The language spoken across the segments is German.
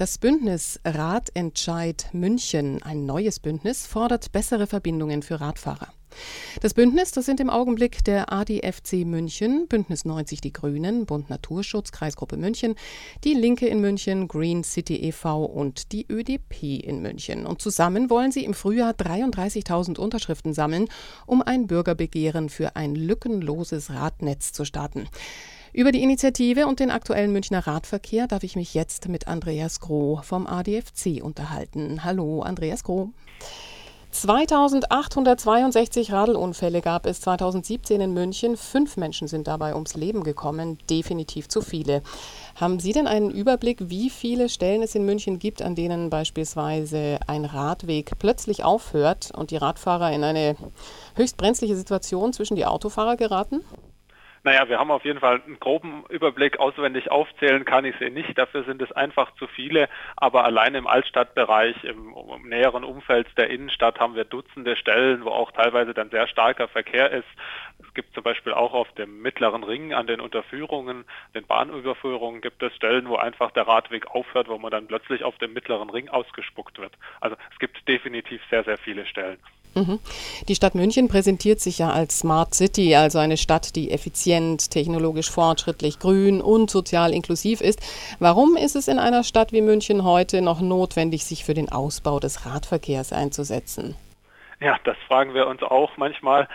Das Bündnis Radentscheid München, ein neues Bündnis, fordert bessere Verbindungen für Radfahrer. Das Bündnis, das sind im Augenblick der ADFC München, Bündnis 90 Die Grünen, Bund Naturschutz, Kreisgruppe München, die Linke in München, Green City e.V. und die ÖDP in München. Und zusammen wollen sie im Frühjahr 33.000 Unterschriften sammeln, um ein Bürgerbegehren für ein lückenloses Radnetz zu starten. Über die Initiative und den aktuellen Münchner Radverkehr darf ich mich jetzt mit Andreas Groh vom ADFC unterhalten. Hallo, Andreas Groh. 2862 Radelunfälle gab es 2017 in München. Fünf Menschen sind dabei ums Leben gekommen. Definitiv zu viele. Haben Sie denn einen Überblick, wie viele Stellen es in München gibt, an denen beispielsweise ein Radweg plötzlich aufhört und die Radfahrer in eine höchst brenzliche Situation zwischen die Autofahrer geraten? Naja, wir haben auf jeden Fall einen groben Überblick. Auswendig aufzählen kann ich sie nicht. Dafür sind es einfach zu viele. Aber allein im Altstadtbereich, im, im, näheren Umfeld der Innenstadt haben wir Dutzende Stellen, wo auch teilweise dann sehr starker Verkehr ist. Es gibt zum Beispiel auch auf dem mittleren Ring an den Unterführungen, den Bahnüberführungen gibt es Stellen, wo einfach der Radweg aufhört, wo man dann plötzlich auf dem mittleren Ring ausgespuckt wird. Also es gibt definitiv sehr, sehr viele Stellen. Mhm. Die Stadt München präsentiert sich ja als Smart City, also eine Stadt, die effizient, technologisch fortschrittlich, grün und sozial inklusiv ist. Warum ist es in einer Stadt wie München heute noch notwendig, sich für den Ausbau des Radverkehrs einzusetzen? Ja, das fragen wir uns auch manchmal.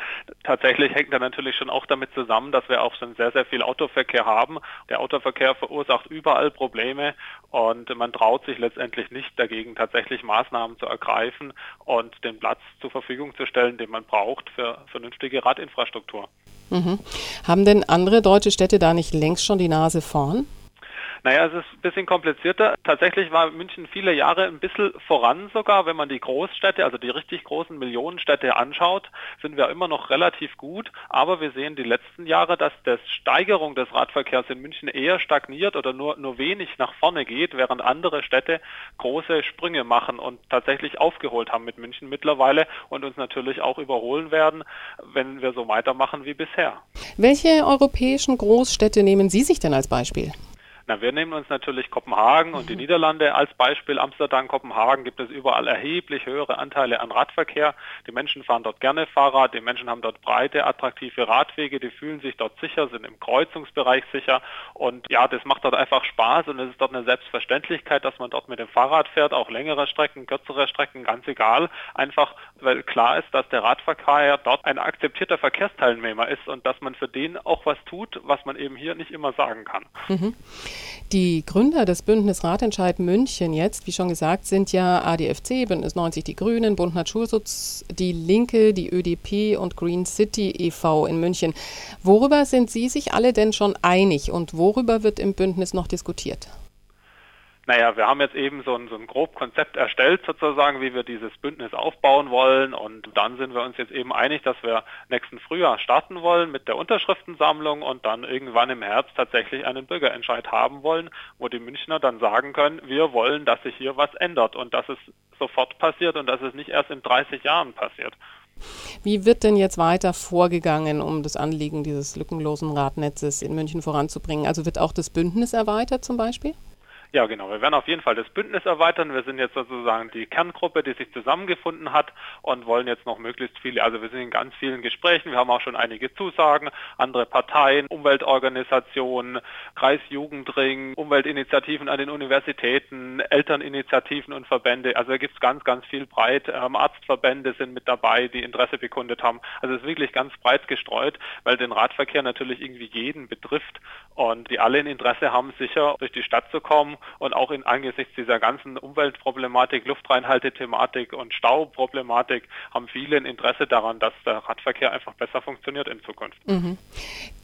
Tatsächlich hängt da natürlich schon auch damit zusammen, dass wir auch schon sehr, sehr viel Autoverkehr haben. Der Autoverkehr verursacht überall Probleme und man traut sich letztendlich nicht dagegen, tatsächlich Maßnahmen zu ergreifen und den Platz zur Verfügung zu stellen, den man braucht für vernünftige Radinfrastruktur. Mhm. Haben denn andere deutsche Städte da nicht längst schon die Nase vorn? Naja, es ist ein bisschen komplizierter. Tatsächlich war München viele Jahre ein bisschen voran sogar. Wenn man die Großstädte, also die richtig großen Millionenstädte anschaut, sind wir immer noch relativ gut. Aber wir sehen die letzten Jahre, dass die Steigerung des Radverkehrs in München eher stagniert oder nur, nur wenig nach vorne geht, während andere Städte große Sprünge machen und tatsächlich aufgeholt haben mit München mittlerweile und uns natürlich auch überholen werden, wenn wir so weitermachen wie bisher. Welche europäischen Großstädte nehmen Sie sich denn als Beispiel? Na, wir nehmen uns natürlich Kopenhagen und die mhm. Niederlande als Beispiel. Amsterdam, Kopenhagen gibt es überall erheblich höhere Anteile an Radverkehr. Die Menschen fahren dort gerne Fahrrad, die Menschen haben dort breite, attraktive Radwege, die fühlen sich dort sicher, sind im Kreuzungsbereich sicher und ja, das macht dort einfach Spaß und es ist dort eine Selbstverständlichkeit, dass man dort mit dem Fahrrad fährt, auch längere Strecken, kürzere Strecken, ganz egal. Einfach, weil klar ist, dass der Radverkehr dort ein akzeptierter Verkehrsteilnehmer ist und dass man für den auch was tut, was man eben hier nicht immer sagen kann. Mhm. Die Gründer des Bündnis Ratentscheid München jetzt, wie schon gesagt, sind ja ADFC, Bündnis 90 Die Grünen, Bund Naturschutz, die Linke, die ÖDP und Green City e.V. in München. Worüber sind Sie sich alle denn schon einig und worüber wird im Bündnis noch diskutiert? Naja, wir haben jetzt eben so ein, so ein grob Konzept erstellt sozusagen, wie wir dieses Bündnis aufbauen wollen und dann sind wir uns jetzt eben einig, dass wir nächsten Frühjahr starten wollen mit der Unterschriftensammlung und dann irgendwann im Herbst tatsächlich einen Bürgerentscheid haben wollen, wo die Münchner dann sagen können, wir wollen, dass sich hier was ändert und dass es sofort passiert und dass es nicht erst in 30 Jahren passiert. Wie wird denn jetzt weiter vorgegangen, um das Anliegen dieses lückenlosen Radnetzes in München voranzubringen? Also wird auch das Bündnis erweitert zum Beispiel? Ja, genau. Wir werden auf jeden Fall das Bündnis erweitern. Wir sind jetzt sozusagen die Kerngruppe, die sich zusammengefunden hat und wollen jetzt noch möglichst viele, also wir sind in ganz vielen Gesprächen. Wir haben auch schon einige Zusagen, andere Parteien, Umweltorganisationen, Kreisjugendring, Umweltinitiativen an den Universitäten, Elterninitiativen und Verbände. Also da gibt es ganz, ganz viel breit. Ähm, Arztverbände sind mit dabei, die Interesse bekundet haben. Also es ist wirklich ganz breit gestreut, weil den Radverkehr natürlich irgendwie jeden betrifft und die alle ein Interesse haben, sicher durch die Stadt zu kommen und auch in angesichts dieser ganzen Umweltproblematik, Luftreinhaltethematik und Stauproblematik haben viele ein Interesse daran, dass der Radverkehr einfach besser funktioniert in Zukunft. Mhm.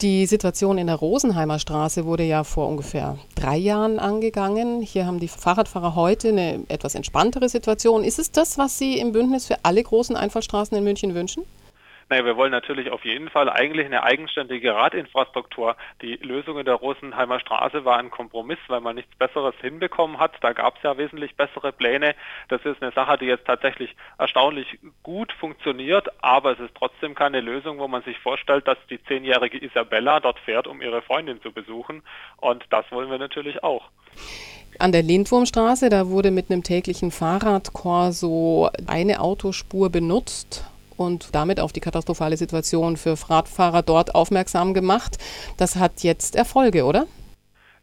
Die Situation in der Rosenheimer Straße wurde ja vor ungefähr drei Jahren angegangen. Hier haben die Fahrradfahrer heute eine etwas entspanntere Situation. Ist es das, was Sie im Bündnis für alle großen Einfallstraßen in München wünschen? Naja, wir wollen natürlich auf jeden Fall eigentlich eine eigenständige Radinfrastruktur. Die Lösung in der Rosenheimer Straße war ein Kompromiss, weil man nichts Besseres hinbekommen hat. Da gab es ja wesentlich bessere Pläne. Das ist eine Sache, die jetzt tatsächlich erstaunlich gut funktioniert, aber es ist trotzdem keine Lösung, wo man sich vorstellt, dass die zehnjährige Isabella dort fährt, um ihre Freundin zu besuchen. Und das wollen wir natürlich auch. An der Lindwurmstraße, da wurde mit einem täglichen Fahrradkorso eine Autospur benutzt und damit auf die katastrophale Situation für Radfahrer dort aufmerksam gemacht. Das hat jetzt Erfolge, oder?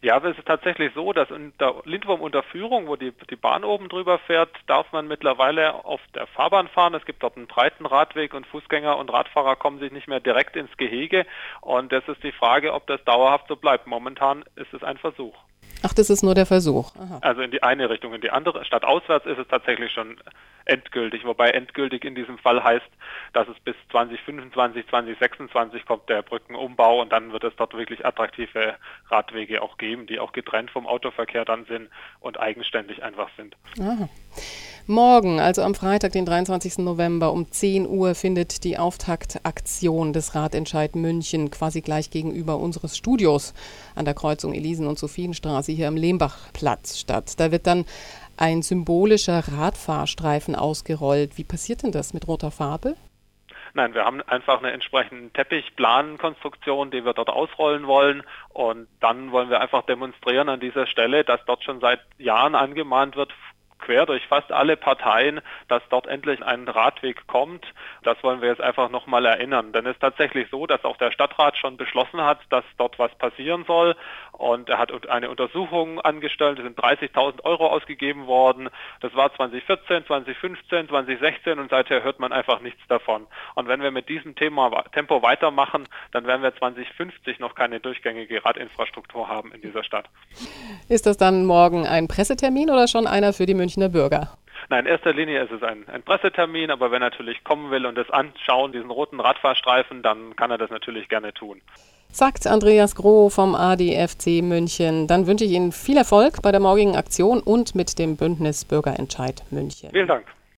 Ja, aber es ist tatsächlich so, dass in der Lindwurm-Unterführung, wo die, die Bahn oben drüber fährt, darf man mittlerweile auf der Fahrbahn fahren. Es gibt dort einen breiten Radweg und Fußgänger und Radfahrer kommen sich nicht mehr direkt ins Gehege. Und das ist die Frage, ob das dauerhaft so bleibt. Momentan ist es ein Versuch. Ach, das ist nur der Versuch. Aha. Also in die eine Richtung, in die andere. Statt auswärts ist es tatsächlich schon endgültig, wobei endgültig in diesem Fall heißt, dass es bis 2025, 2026 kommt der Brückenumbau und dann wird es dort wirklich attraktive Radwege auch geben, die auch getrennt vom Autoverkehr dann sind und eigenständig einfach sind. Aha. Morgen, also am Freitag, den 23. November um 10 Uhr, findet die Auftaktaktion des Ratentscheid München quasi gleich gegenüber unseres Studios an der Kreuzung Elisen- und Sophienstraße hier am Lehmbachplatz statt. Da wird dann ein symbolischer Radfahrstreifen ausgerollt. Wie passiert denn das mit roter Farbe? Nein, wir haben einfach eine entsprechende Teppichplankonstruktion, die wir dort ausrollen wollen. Und dann wollen wir einfach demonstrieren an dieser Stelle, dass dort schon seit Jahren angemahnt wird, quer durch fast alle Parteien, dass dort endlich ein Radweg kommt. Das wollen wir jetzt einfach nochmal erinnern. Denn es ist tatsächlich so, dass auch der Stadtrat schon beschlossen hat, dass dort was passieren soll. Und er hat eine Untersuchung angestellt. Es sind 30.000 Euro ausgegeben worden. Das war 2014, 2015, 2016 und seither hört man einfach nichts davon. Und wenn wir mit diesem Thema Tempo weitermachen, dann werden wir 2050 noch keine durchgängige Radinfrastruktur haben in dieser Stadt. Ist das dann morgen ein Pressetermin oder schon einer für die Münchner Bürger? Nein, in erster Linie ist es ein, ein Pressetermin, aber wenn er natürlich kommen will und es anschauen, diesen roten Radfahrstreifen, dann kann er das natürlich gerne tun. Sagt Andreas Groh vom ADFC München. Dann wünsche ich Ihnen viel Erfolg bei der morgigen Aktion und mit dem Bündnis Bürgerentscheid München. Vielen Dank.